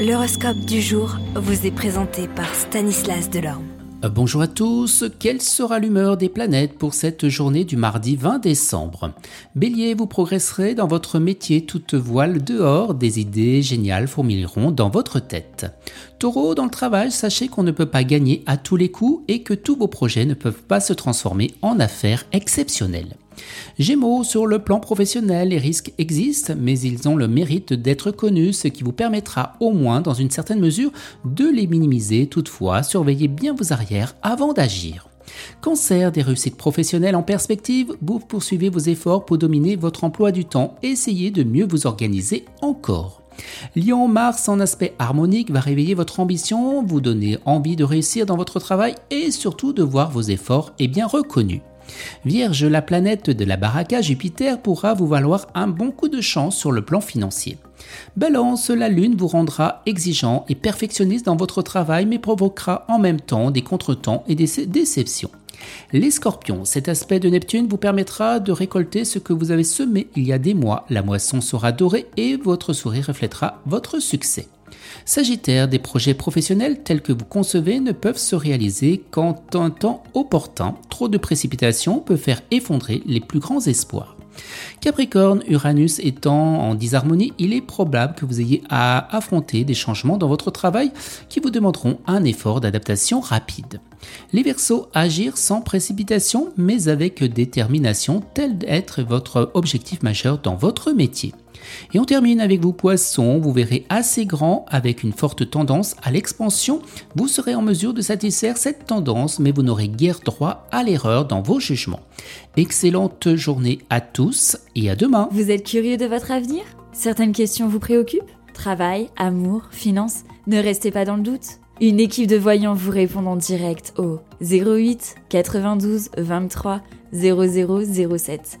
L'horoscope du jour vous est présenté par Stanislas Delorme. Euh, bonjour à tous, quelle sera l'humeur des planètes pour cette journée du mardi 20 décembre? Bélier, vous progresserez dans votre métier toute voile dehors, des idées géniales fourmilleront dans votre tête. Taureau, dans le travail, sachez qu'on ne peut pas gagner à tous les coups et que tous vos projets ne peuvent pas se transformer en affaires exceptionnelles. Gémeaux, sur le plan professionnel, les risques existent, mais ils ont le mérite d'être connus, ce qui vous permettra au moins, dans une certaine mesure, de les minimiser. Toutefois, surveillez bien vos arrières avant d'agir. Cancer, des réussites professionnelles en perspective, vous poursuivez vos efforts pour dominer votre emploi du temps, essayez de mieux vous organiser encore. Lion Mars en aspect harmonique va réveiller votre ambition, vous donner envie de réussir dans votre travail et surtout de voir vos efforts et bien reconnus. Vierge, la planète de la baraka Jupiter pourra vous valoir un bon coup de chance sur le plan financier. Balance, la Lune vous rendra exigeant et perfectionniste dans votre travail mais provoquera en même temps des contretemps et des déceptions. Les scorpions, cet aspect de Neptune vous permettra de récolter ce que vous avez semé il y a des mois. La moisson sera dorée et votre sourire reflètera votre succès. Sagittaire, des projets professionnels tels que vous concevez ne peuvent se réaliser qu'en un temps opportun. Trop de précipitation peut faire effondrer les plus grands espoirs. Capricorne, Uranus étant en disharmonie, il est probable que vous ayez à affronter des changements dans votre travail qui vous demanderont un effort d'adaptation rapide. Les Verseaux, agir sans précipitation mais avec détermination, tel être votre objectif majeur dans votre métier. Et on termine avec vous poissons, vous verrez assez grand avec une forte tendance à l'expansion. Vous serez en mesure de satisfaire cette tendance, mais vous n'aurez guère droit à l'erreur dans vos jugements. Excellente journée à tous et à demain. Vous êtes curieux de votre avenir? Certaines questions vous préoccupent? Travail, amour, finances? Ne restez pas dans le doute. Une équipe de voyants vous répond en direct au 08 92 23 0007.